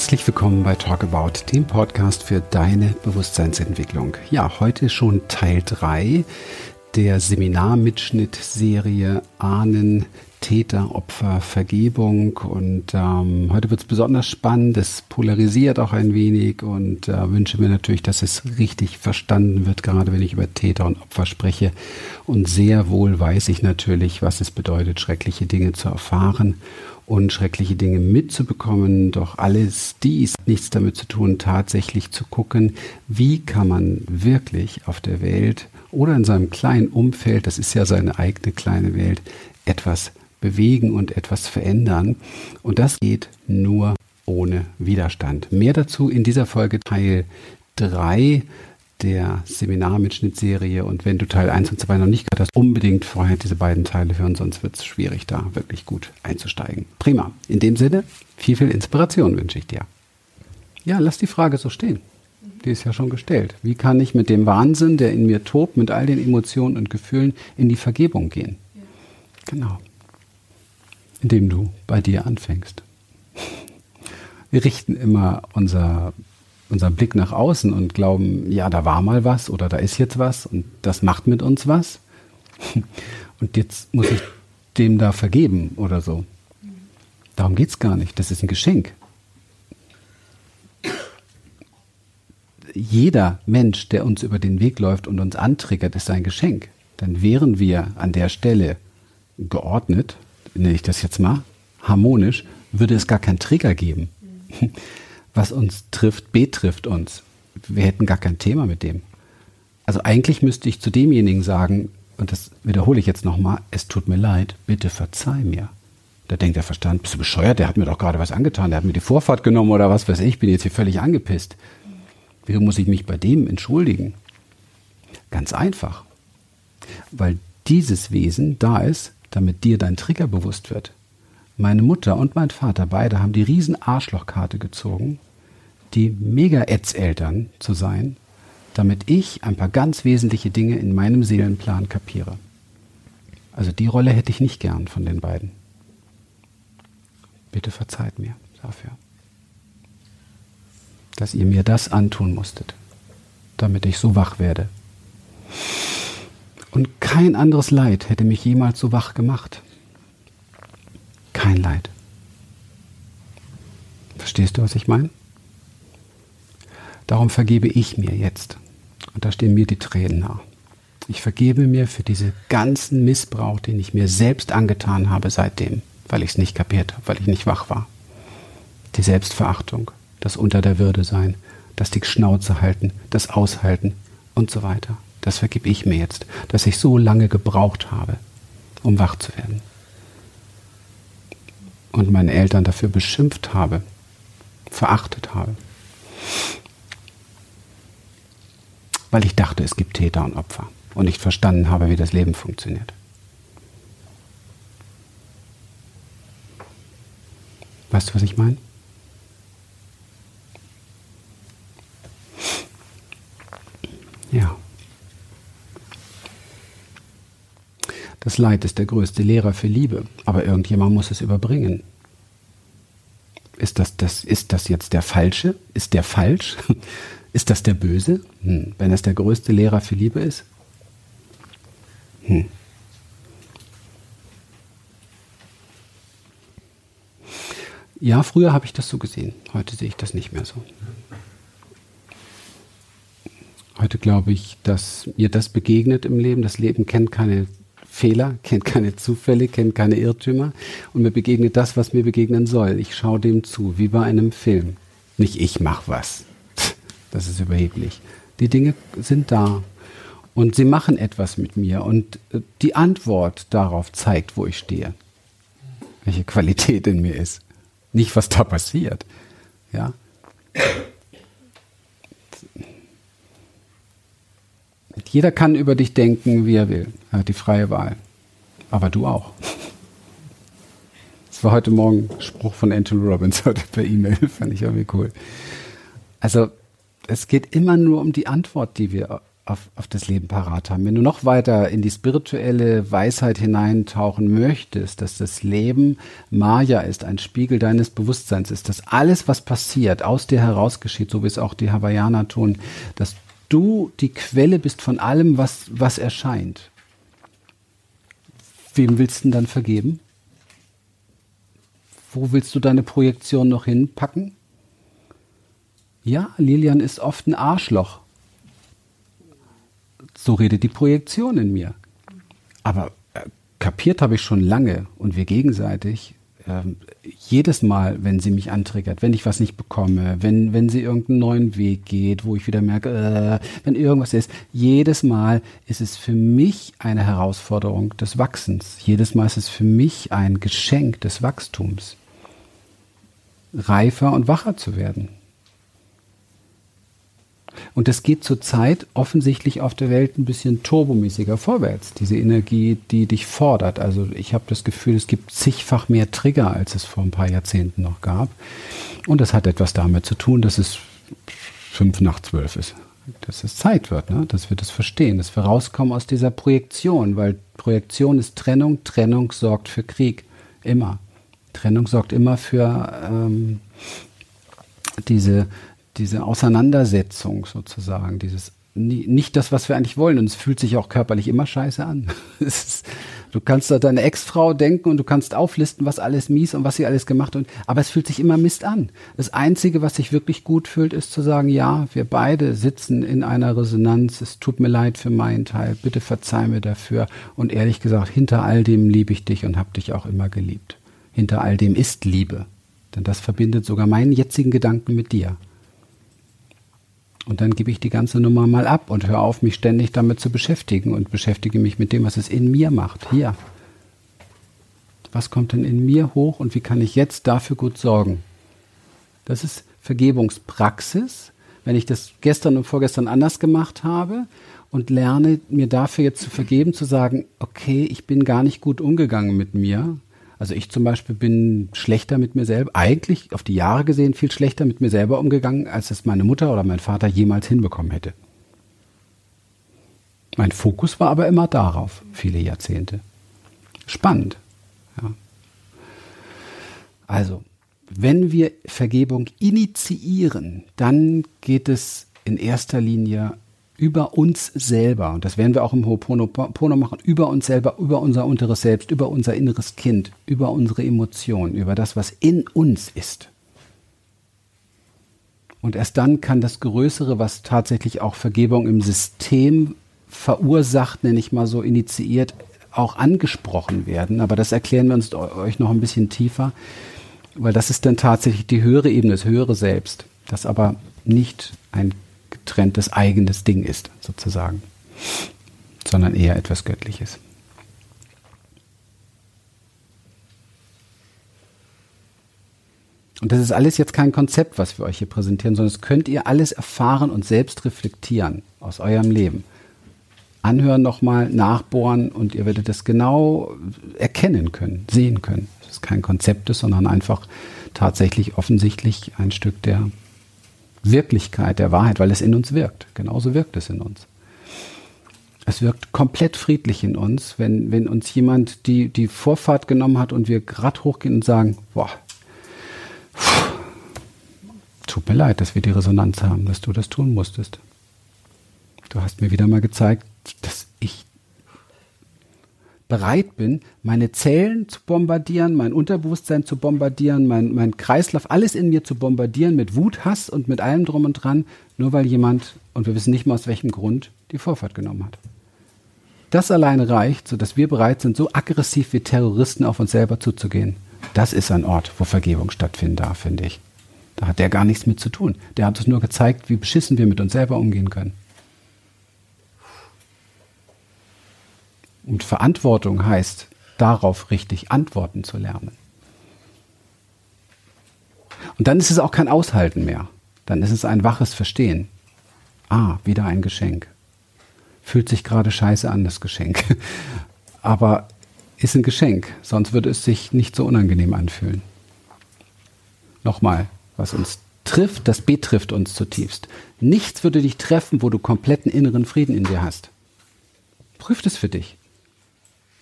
Herzlich willkommen bei Talk About, dem Podcast für deine Bewusstseinsentwicklung. Ja, heute schon Teil 3 der Seminarmitschnitt-Serie Ahnen, Täter, Opfer, Vergebung. Und ähm, heute wird es besonders spannend. Es polarisiert auch ein wenig und äh, wünsche mir natürlich, dass es richtig verstanden wird, gerade wenn ich über Täter und Opfer spreche. Und sehr wohl weiß ich natürlich, was es bedeutet, schreckliche Dinge zu erfahren und schreckliche Dinge mitzubekommen. Doch alles dies nichts damit zu tun, tatsächlich zu gucken, wie kann man wirklich auf der Welt oder in seinem kleinen Umfeld, das ist ja seine eigene kleine Welt, etwas bewegen und etwas verändern. Und das geht nur ohne Widerstand. Mehr dazu in dieser Folge Teil 3 der Seminarmitschnittserie. Und wenn du Teil 1 und 2 noch nicht gehört hast, unbedingt vorher diese beiden Teile hören, sonst wird es schwierig, da wirklich gut einzusteigen. Prima. In dem Sinne, viel, viel Inspiration wünsche ich dir. Ja, lass die Frage so stehen. Die ist ja schon gestellt. Wie kann ich mit dem Wahnsinn, der in mir tobt, mit all den Emotionen und Gefühlen in die Vergebung gehen? Ja. Genau. Indem du bei dir anfängst. Wir richten immer unser unseren Blick nach außen und glauben, ja, da war mal was oder da ist jetzt was und das macht mit uns was. Und jetzt muss ich dem da vergeben oder so. Darum geht es gar nicht. Das ist ein Geschenk. Jeder Mensch, der uns über den Weg läuft und uns antriggert, ist ein Geschenk. Dann wären wir an der Stelle geordnet, nenne ich das jetzt mal, harmonisch, würde es gar keinen Trigger geben was uns trifft, betrifft uns. Wir hätten gar kein Thema mit dem. Also eigentlich müsste ich zu demjenigen sagen, und das wiederhole ich jetzt nochmal, es tut mir leid, bitte verzeih mir. Da denkt der Verstand, bist du bescheuert, der hat mir doch gerade was angetan, der hat mir die Vorfahrt genommen oder was weiß ich, bin jetzt hier völlig angepisst. Wieso muss ich mich bei dem entschuldigen? Ganz einfach. Weil dieses Wesen da ist, damit dir dein Trigger bewusst wird. Meine Mutter und mein Vater, beide haben die riesen Arschlochkarte gezogen, die Mega-Ätzeltern zu sein, damit ich ein paar ganz wesentliche Dinge in meinem Seelenplan kapiere. Also die Rolle hätte ich nicht gern von den beiden. Bitte verzeiht mir dafür, dass ihr mir das antun musstet, damit ich so wach werde. Und kein anderes Leid hätte mich jemals so wach gemacht kein Leid. Verstehst du, was ich meine? Darum vergebe ich mir jetzt. Und da stehen mir die Tränen nach. Ich vergebe mir für diesen ganzen Missbrauch, den ich mir selbst angetan habe seitdem, weil ich es nicht kapiert habe, weil ich nicht wach war. Die Selbstverachtung, das unter der Würde sein, das die Schnauze halten, das Aushalten und so weiter. Das vergebe ich mir jetzt, dass ich so lange gebraucht habe, um wach zu werden und meine Eltern dafür beschimpft habe, verachtet habe. Weil ich dachte, es gibt Täter und Opfer und nicht verstanden habe, wie das Leben funktioniert. Weißt du, was ich meine? Ja. Das Leid ist der größte Lehrer für Liebe, aber irgendjemand muss es überbringen. Ist das, das, ist das jetzt der Falsche? Ist der falsch? Ist das der Böse? Hm. Wenn es der größte Lehrer für Liebe ist? Hm. Ja, früher habe ich das so gesehen. Heute sehe ich das nicht mehr so. Heute glaube ich, dass mir das begegnet im Leben. Das Leben kennt keine Fehler, kennt keine Zufälle, kennt keine Irrtümer und mir begegnet das, was mir begegnen soll. Ich schaue dem zu, wie bei einem Film. Nicht ich mache was. Das ist überheblich. Die Dinge sind da und sie machen etwas mit mir und äh, die Antwort darauf zeigt, wo ich stehe. Welche Qualität in mir ist. Nicht, was da passiert. Ja. Jeder kann über dich denken, wie er will. Er hat die freie Wahl. Aber du auch. Das war heute Morgen Spruch von Anthony Robbins heute per E-Mail. Fand ich irgendwie cool. Also, es geht immer nur um die Antwort, die wir auf, auf das Leben parat haben. Wenn du noch weiter in die spirituelle Weisheit hineintauchen möchtest, dass das Leben Maya ist, ein Spiegel deines Bewusstseins ist, dass alles, was passiert, aus dir heraus geschieht, so wie es auch die Hawaiianer tun, dass du die Quelle bist von allem, was, was erscheint. Wem willst du denn dann vergeben? Wo willst du deine Projektion noch hinpacken? Ja, Lilian ist oft ein Arschloch. So redet die Projektion in mir. Aber äh, kapiert habe ich schon lange und wir gegenseitig. Äh, jedes Mal, wenn sie mich antriggert, wenn ich was nicht bekomme, wenn, wenn sie irgendeinen neuen Weg geht, wo ich wieder merke, äh, wenn irgendwas ist, jedes Mal ist es für mich eine Herausforderung des Wachsens. Jedes Mal ist es für mich ein Geschenk des Wachstums. Reifer und wacher zu werden. Und das geht zurzeit offensichtlich auf der Welt ein bisschen turbomäßiger vorwärts. Diese Energie, die dich fordert. Also ich habe das Gefühl, es gibt zigfach mehr Trigger, als es vor ein paar Jahrzehnten noch gab. Und das hat etwas damit zu tun, dass es fünf nach zwölf ist. Dass es Zeit wird, ne? dass wir das verstehen, dass wir rauskommen aus dieser Projektion, weil Projektion ist Trennung, Trennung sorgt für Krieg. Immer. Trennung sorgt immer für ähm, diese diese Auseinandersetzung sozusagen, dieses nicht das, was wir eigentlich wollen. Und es fühlt sich auch körperlich immer scheiße an. Du kannst da deine Ex-Frau denken und du kannst auflisten, was alles mies und was sie alles gemacht hat. Aber es fühlt sich immer Mist an. Das Einzige, was sich wirklich gut fühlt, ist zu sagen, ja, wir beide sitzen in einer Resonanz. Es tut mir leid für meinen Teil. Bitte verzeih mir dafür. Und ehrlich gesagt, hinter all dem liebe ich dich und habe dich auch immer geliebt. Hinter all dem ist Liebe. Denn das verbindet sogar meinen jetzigen Gedanken mit dir. Und dann gebe ich die ganze Nummer mal ab und höre auf, mich ständig damit zu beschäftigen und beschäftige mich mit dem, was es in mir macht. Hier. Was kommt denn in mir hoch und wie kann ich jetzt dafür gut sorgen? Das ist Vergebungspraxis. Wenn ich das gestern und vorgestern anders gemacht habe und lerne, mir dafür jetzt zu vergeben, zu sagen, okay, ich bin gar nicht gut umgegangen mit mir, also ich zum Beispiel bin schlechter mit mir selber, eigentlich auf die Jahre gesehen viel schlechter mit mir selber umgegangen, als es meine Mutter oder mein Vater jemals hinbekommen hätte. Mein Fokus war aber immer darauf, viele Jahrzehnte. Spannend. Ja. Also, wenn wir Vergebung initiieren, dann geht es in erster Linie über uns selber, und das werden wir auch im Ho'oponopono machen, über uns selber, über unser unteres Selbst, über unser inneres Kind, über unsere Emotionen, über das, was in uns ist. Und erst dann kann das Größere, was tatsächlich auch Vergebung im System verursacht, nenne ich mal so, initiiert, auch angesprochen werden. Aber das erklären wir uns euch noch ein bisschen tiefer, weil das ist dann tatsächlich die höhere Ebene, das höhere Selbst, das aber nicht ein getrenntes eigenes Ding ist, sozusagen, sondern eher etwas Göttliches. Und das ist alles jetzt kein Konzept, was wir euch hier präsentieren, sondern das könnt ihr alles erfahren und selbst reflektieren aus eurem Leben. Anhören nochmal, nachbohren und ihr werdet das genau erkennen können, sehen können. Das ist kein Konzept, sondern einfach tatsächlich offensichtlich ein Stück der Wirklichkeit der Wahrheit, weil es in uns wirkt. Genauso wirkt es in uns. Es wirkt komplett friedlich in uns, wenn, wenn uns jemand die, die Vorfahrt genommen hat und wir gerade hochgehen und sagen, boah, pff, tut mir leid, dass wir die Resonanz haben, dass du das tun musstest. Du hast mir wieder mal gezeigt, dass ich bereit bin, meine Zellen zu bombardieren, mein Unterbewusstsein zu bombardieren, mein, mein Kreislauf, alles in mir zu bombardieren mit Wut, Hass und mit allem drum und dran, nur weil jemand, und wir wissen nicht mal aus welchem Grund, die Vorfahrt genommen hat. Das alleine reicht, sodass wir bereit sind, so aggressiv wie Terroristen auf uns selber zuzugehen. Das ist ein Ort, wo Vergebung stattfinden darf, finde ich. Da hat der gar nichts mit zu tun. Der hat uns nur gezeigt, wie beschissen wir mit uns selber umgehen können. Und Verantwortung heißt, darauf richtig antworten zu lernen. Und dann ist es auch kein Aushalten mehr. Dann ist es ein waches Verstehen. Ah, wieder ein Geschenk. Fühlt sich gerade scheiße an, das Geschenk. Aber ist ein Geschenk, sonst würde es sich nicht so unangenehm anfühlen. Nochmal, was uns trifft, das betrifft uns zutiefst. Nichts würde dich treffen, wo du kompletten inneren Frieden in dir hast. Prüf es für dich.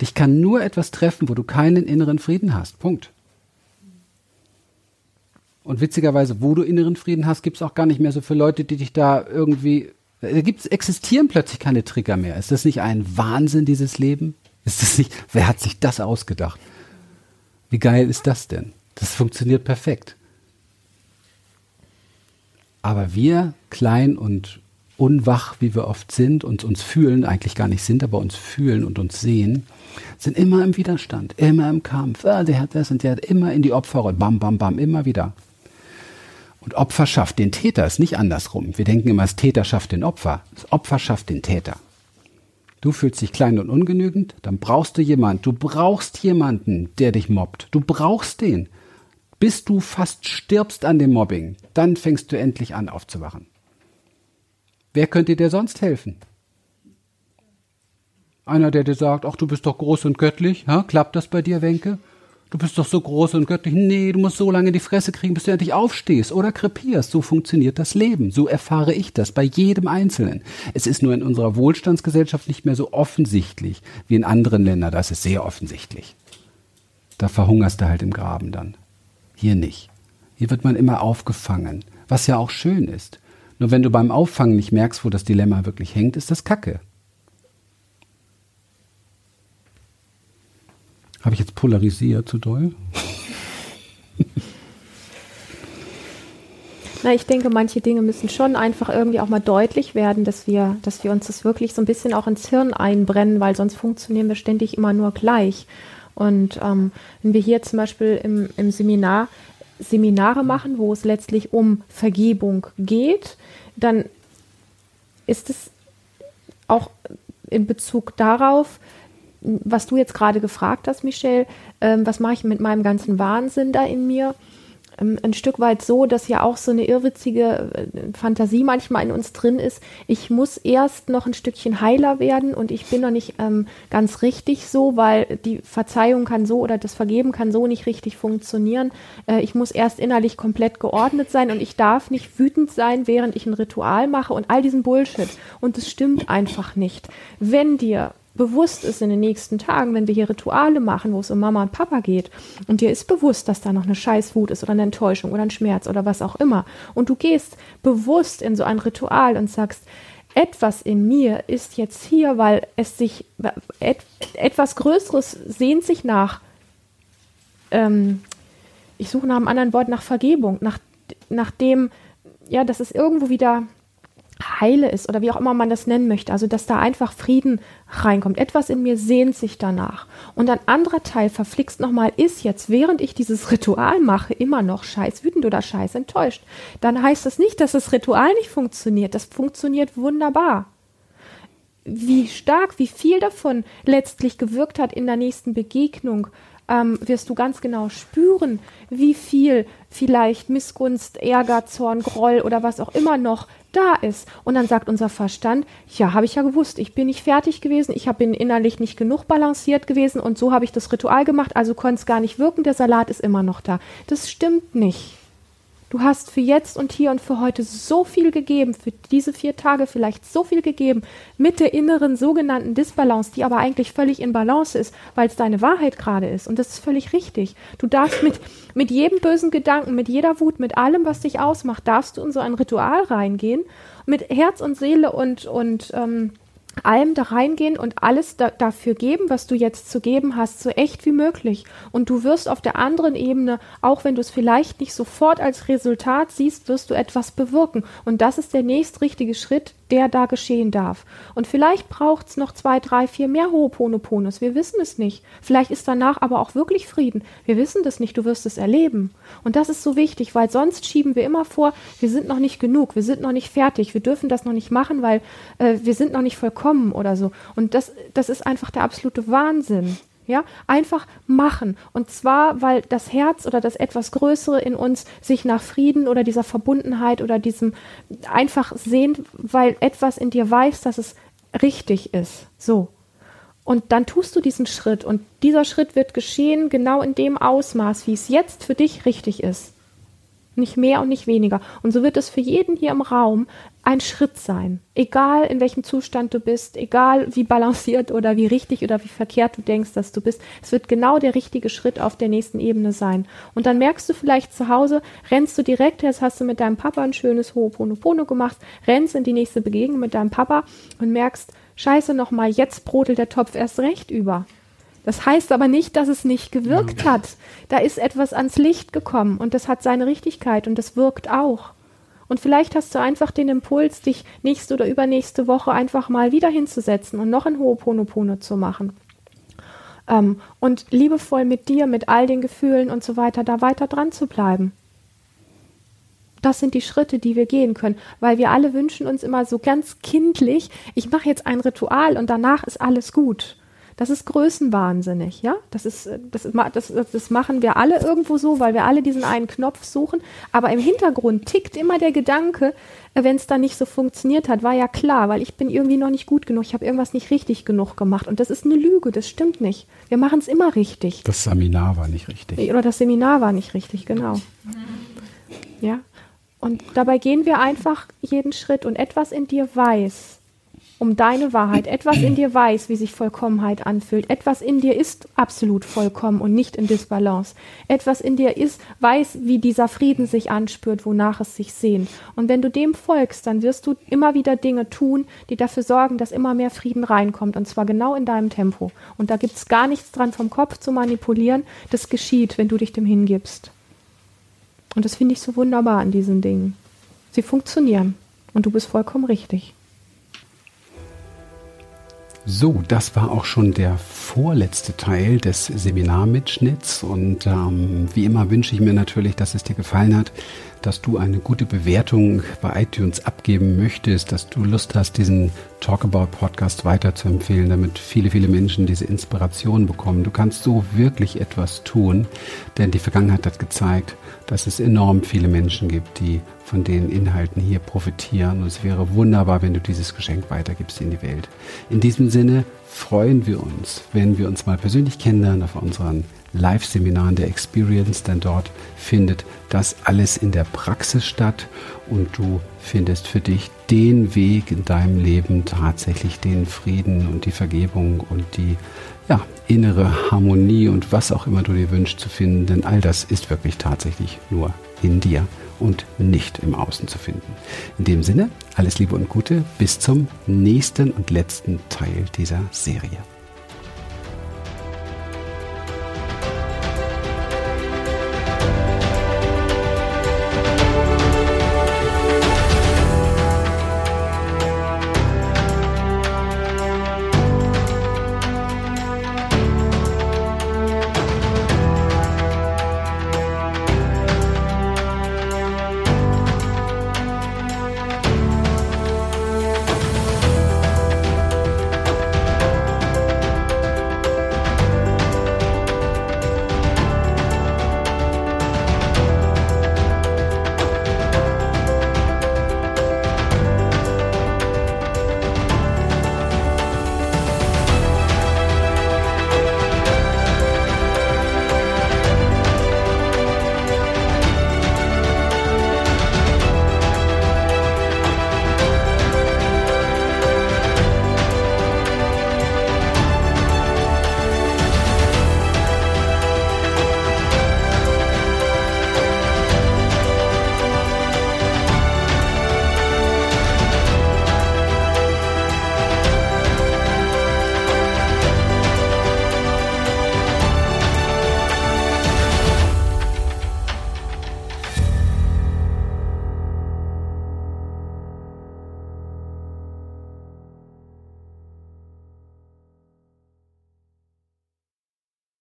Dich kann nur etwas treffen, wo du keinen inneren Frieden hast. Punkt. Und witzigerweise, wo du inneren Frieden hast, gibt es auch gar nicht mehr so viele Leute, die dich da irgendwie. Da gibt's, existieren plötzlich keine Trigger mehr. Ist das nicht ein Wahnsinn, dieses Leben? Ist das nicht. Wer hat sich das ausgedacht? Wie geil ist das denn? Das funktioniert perfekt. Aber wir, klein und unwach, wie wir oft sind und uns fühlen, eigentlich gar nicht sind, aber uns fühlen und uns sehen, sind immer im Widerstand, immer im Kampf. Ah, der hat das und der hat immer in die Opferrolle, bam, bam, bam, immer wieder. Und Opfer schafft den Täter, ist nicht andersrum. Wir denken immer, das Täter schafft den Opfer. Das Opfer schafft den Täter. Du fühlst dich klein und ungenügend, dann brauchst du jemanden. Du brauchst jemanden, der dich mobbt. Du brauchst den. Bis du fast stirbst an dem Mobbing, dann fängst du endlich an aufzuwachen. Wer könnte dir sonst helfen? Einer, der dir sagt, ach, du bist doch groß und göttlich. Ha? Klappt das bei dir, Wenke? Du bist doch so groß und göttlich. Nee, du musst so lange die Fresse kriegen, bis du endlich aufstehst oder krepierst. So funktioniert das Leben. So erfahre ich das bei jedem Einzelnen. Es ist nur in unserer Wohlstandsgesellschaft nicht mehr so offensichtlich wie in anderen Ländern. Das ist sehr offensichtlich. Da verhungerst du halt im Graben dann. Hier nicht. Hier wird man immer aufgefangen, was ja auch schön ist. Nur wenn du beim Auffangen nicht merkst, wo das Dilemma wirklich hängt, ist das Kacke. Habe ich jetzt polarisiert zu doll? Na, ich denke, manche Dinge müssen schon einfach irgendwie auch mal deutlich werden, dass wir, dass wir uns das wirklich so ein bisschen auch ins Hirn einbrennen, weil sonst funktionieren wir ständig immer nur gleich. Und ähm, wenn wir hier zum Beispiel im, im Seminar Seminare machen, wo es letztlich um Vergebung geht, dann ist es auch in Bezug darauf, was du jetzt gerade gefragt hast, Michelle, ähm, was mache ich mit meinem ganzen Wahnsinn da in mir? Ähm, ein Stück weit so, dass ja auch so eine irrwitzige äh, Fantasie manchmal in uns drin ist. Ich muss erst noch ein Stückchen heiler werden und ich bin noch nicht ähm, ganz richtig so, weil die Verzeihung kann so oder das Vergeben kann so nicht richtig funktionieren. Äh, ich muss erst innerlich komplett geordnet sein und ich darf nicht wütend sein, während ich ein Ritual mache und all diesen Bullshit. Und es stimmt einfach nicht. Wenn dir bewusst ist in den nächsten Tagen, wenn wir hier Rituale machen, wo es um Mama und Papa geht, und dir ist bewusst, dass da noch eine Scheißwut ist oder eine Enttäuschung oder ein Schmerz oder was auch immer, und du gehst bewusst in so ein Ritual und sagst, etwas in mir ist jetzt hier, weil es sich et, etwas Größeres sehnt sich nach, ähm, ich suche nach einem anderen Wort, nach Vergebung, nach, nach dem, ja, dass es irgendwo wieder heile ist oder wie auch immer man das nennen möchte. Also, dass da einfach Frieden reinkommt. Etwas in mir sehnt sich danach. Und ein anderer Teil verflixt nochmal ist jetzt, während ich dieses Ritual mache, immer noch scheiß wütend oder scheiß enttäuscht. Dann heißt das nicht, dass das Ritual nicht funktioniert. Das funktioniert wunderbar. Wie stark, wie viel davon letztlich gewirkt hat in der nächsten Begegnung, ähm, wirst du ganz genau spüren, wie viel vielleicht Missgunst, Ärger, Zorn, Groll oder was auch immer noch da ist. Und dann sagt unser Verstand, ja, habe ich ja gewusst, ich bin nicht fertig gewesen, ich bin innerlich nicht genug balanciert gewesen und so habe ich das Ritual gemacht, also konnte es gar nicht wirken, der Salat ist immer noch da. Das stimmt nicht. Du hast für jetzt und hier und für heute so viel gegeben, für diese vier Tage vielleicht so viel gegeben, mit der inneren sogenannten Disbalance, die aber eigentlich völlig in Balance ist, weil es deine Wahrheit gerade ist. Und das ist völlig richtig. Du darfst mit, mit jedem bösen Gedanken, mit jeder Wut, mit allem, was dich ausmacht, darfst du in so ein Ritual reingehen, mit Herz und Seele und, und ähm, allem da reingehen und alles da, dafür geben, was du jetzt zu geben hast, so echt wie möglich. Und du wirst auf der anderen Ebene, auch wenn du es vielleicht nicht sofort als Resultat siehst, wirst du etwas bewirken. Und das ist der nächst richtige Schritt, der da geschehen darf. Und vielleicht braucht es noch zwei, drei, vier mehr Ho'oponoponos. Wir wissen es nicht. Vielleicht ist danach aber auch wirklich Frieden. Wir wissen das nicht. Du wirst es erleben. Und das ist so wichtig, weil sonst schieben wir immer vor, wir sind noch nicht genug, wir sind noch nicht fertig, wir dürfen das noch nicht machen, weil äh, wir sind noch nicht vollkommen oder so. Und das, das ist einfach der absolute Wahnsinn. Ja, einfach machen. Und zwar, weil das Herz oder das etwas Größere in uns sich nach Frieden oder dieser Verbundenheit oder diesem einfach sehnt, weil etwas in dir weiß, dass es richtig ist. So. Und dann tust du diesen Schritt und dieser Schritt wird geschehen genau in dem Ausmaß, wie es jetzt für dich richtig ist. Nicht mehr und nicht weniger. Und so wird es für jeden hier im Raum ein Schritt sein. Egal in welchem Zustand du bist, egal wie balanciert oder wie richtig oder wie verkehrt du denkst, dass du bist. Es wird genau der richtige Schritt auf der nächsten Ebene sein. Und dann merkst du vielleicht zu Hause, rennst du direkt, jetzt hast du mit deinem Papa ein schönes Ho'oponopono gemacht, rennst in die nächste Begegnung mit deinem Papa und merkst, scheiße nochmal, jetzt brodelt der Topf erst recht über. Das heißt aber nicht, dass es nicht gewirkt hat. Da ist etwas ans Licht gekommen und das hat seine Richtigkeit und das wirkt auch. Und vielleicht hast du einfach den Impuls, dich nächste oder übernächste Woche einfach mal wieder hinzusetzen und noch ein Ho'oponopono zu machen. Ähm, und liebevoll mit dir, mit all den Gefühlen und so weiter, da weiter dran zu bleiben. Das sind die Schritte, die wir gehen können, weil wir alle wünschen uns immer so ganz kindlich, ich mache jetzt ein Ritual und danach ist alles gut. Das ist größenwahnsinnig, ja. Das ist, das, das, das machen wir alle irgendwo so, weil wir alle diesen einen Knopf suchen. Aber im Hintergrund tickt immer der Gedanke, äh, wenn es dann nicht so funktioniert hat, war ja klar, weil ich bin irgendwie noch nicht gut genug, ich habe irgendwas nicht richtig genug gemacht. Und das ist eine Lüge, das stimmt nicht. Wir machen es immer richtig. Das Seminar war nicht richtig. Oder das Seminar war nicht richtig, genau. Ja. Und dabei gehen wir einfach jeden Schritt und etwas in dir weiß, um deine Wahrheit. Etwas in dir weiß, wie sich Vollkommenheit anfühlt. Etwas in dir ist absolut vollkommen und nicht in Disbalance. Etwas in dir ist, weiß, wie dieser Frieden sich anspürt, wonach es sich sehnt. Und wenn du dem folgst, dann wirst du immer wieder Dinge tun, die dafür sorgen, dass immer mehr Frieden reinkommt. Und zwar genau in deinem Tempo. Und da gibt es gar nichts dran, vom Kopf zu manipulieren. Das geschieht, wenn du dich dem hingibst. Und das finde ich so wunderbar an diesen Dingen. Sie funktionieren. Und du bist vollkommen richtig. So, das war auch schon der vorletzte Teil des Seminarmitschnitts und ähm, wie immer wünsche ich mir natürlich, dass es dir gefallen hat, dass du eine gute Bewertung bei iTunes abgeben möchtest, dass du Lust hast, diesen Talkabout Podcast weiter zu empfehlen, damit viele, viele Menschen diese Inspiration bekommen. Du kannst so wirklich etwas tun, denn die Vergangenheit hat gezeigt, dass es enorm viele Menschen gibt, die von den Inhalten hier profitieren. Und es wäre wunderbar, wenn du dieses Geschenk weitergibst in die Welt. In diesem Sinne freuen wir uns, wenn wir uns mal persönlich kennenlernen auf unseren Live-Seminaren der Experience, denn dort findet das alles in der Praxis statt und du findest für dich den Weg in deinem Leben tatsächlich den Frieden und die Vergebung und die ja, innere Harmonie und was auch immer du dir wünschst zu finden, denn all das ist wirklich tatsächlich nur in dir und nicht im Außen zu finden. In dem Sinne, alles Liebe und Gute, bis zum nächsten und letzten Teil dieser Serie.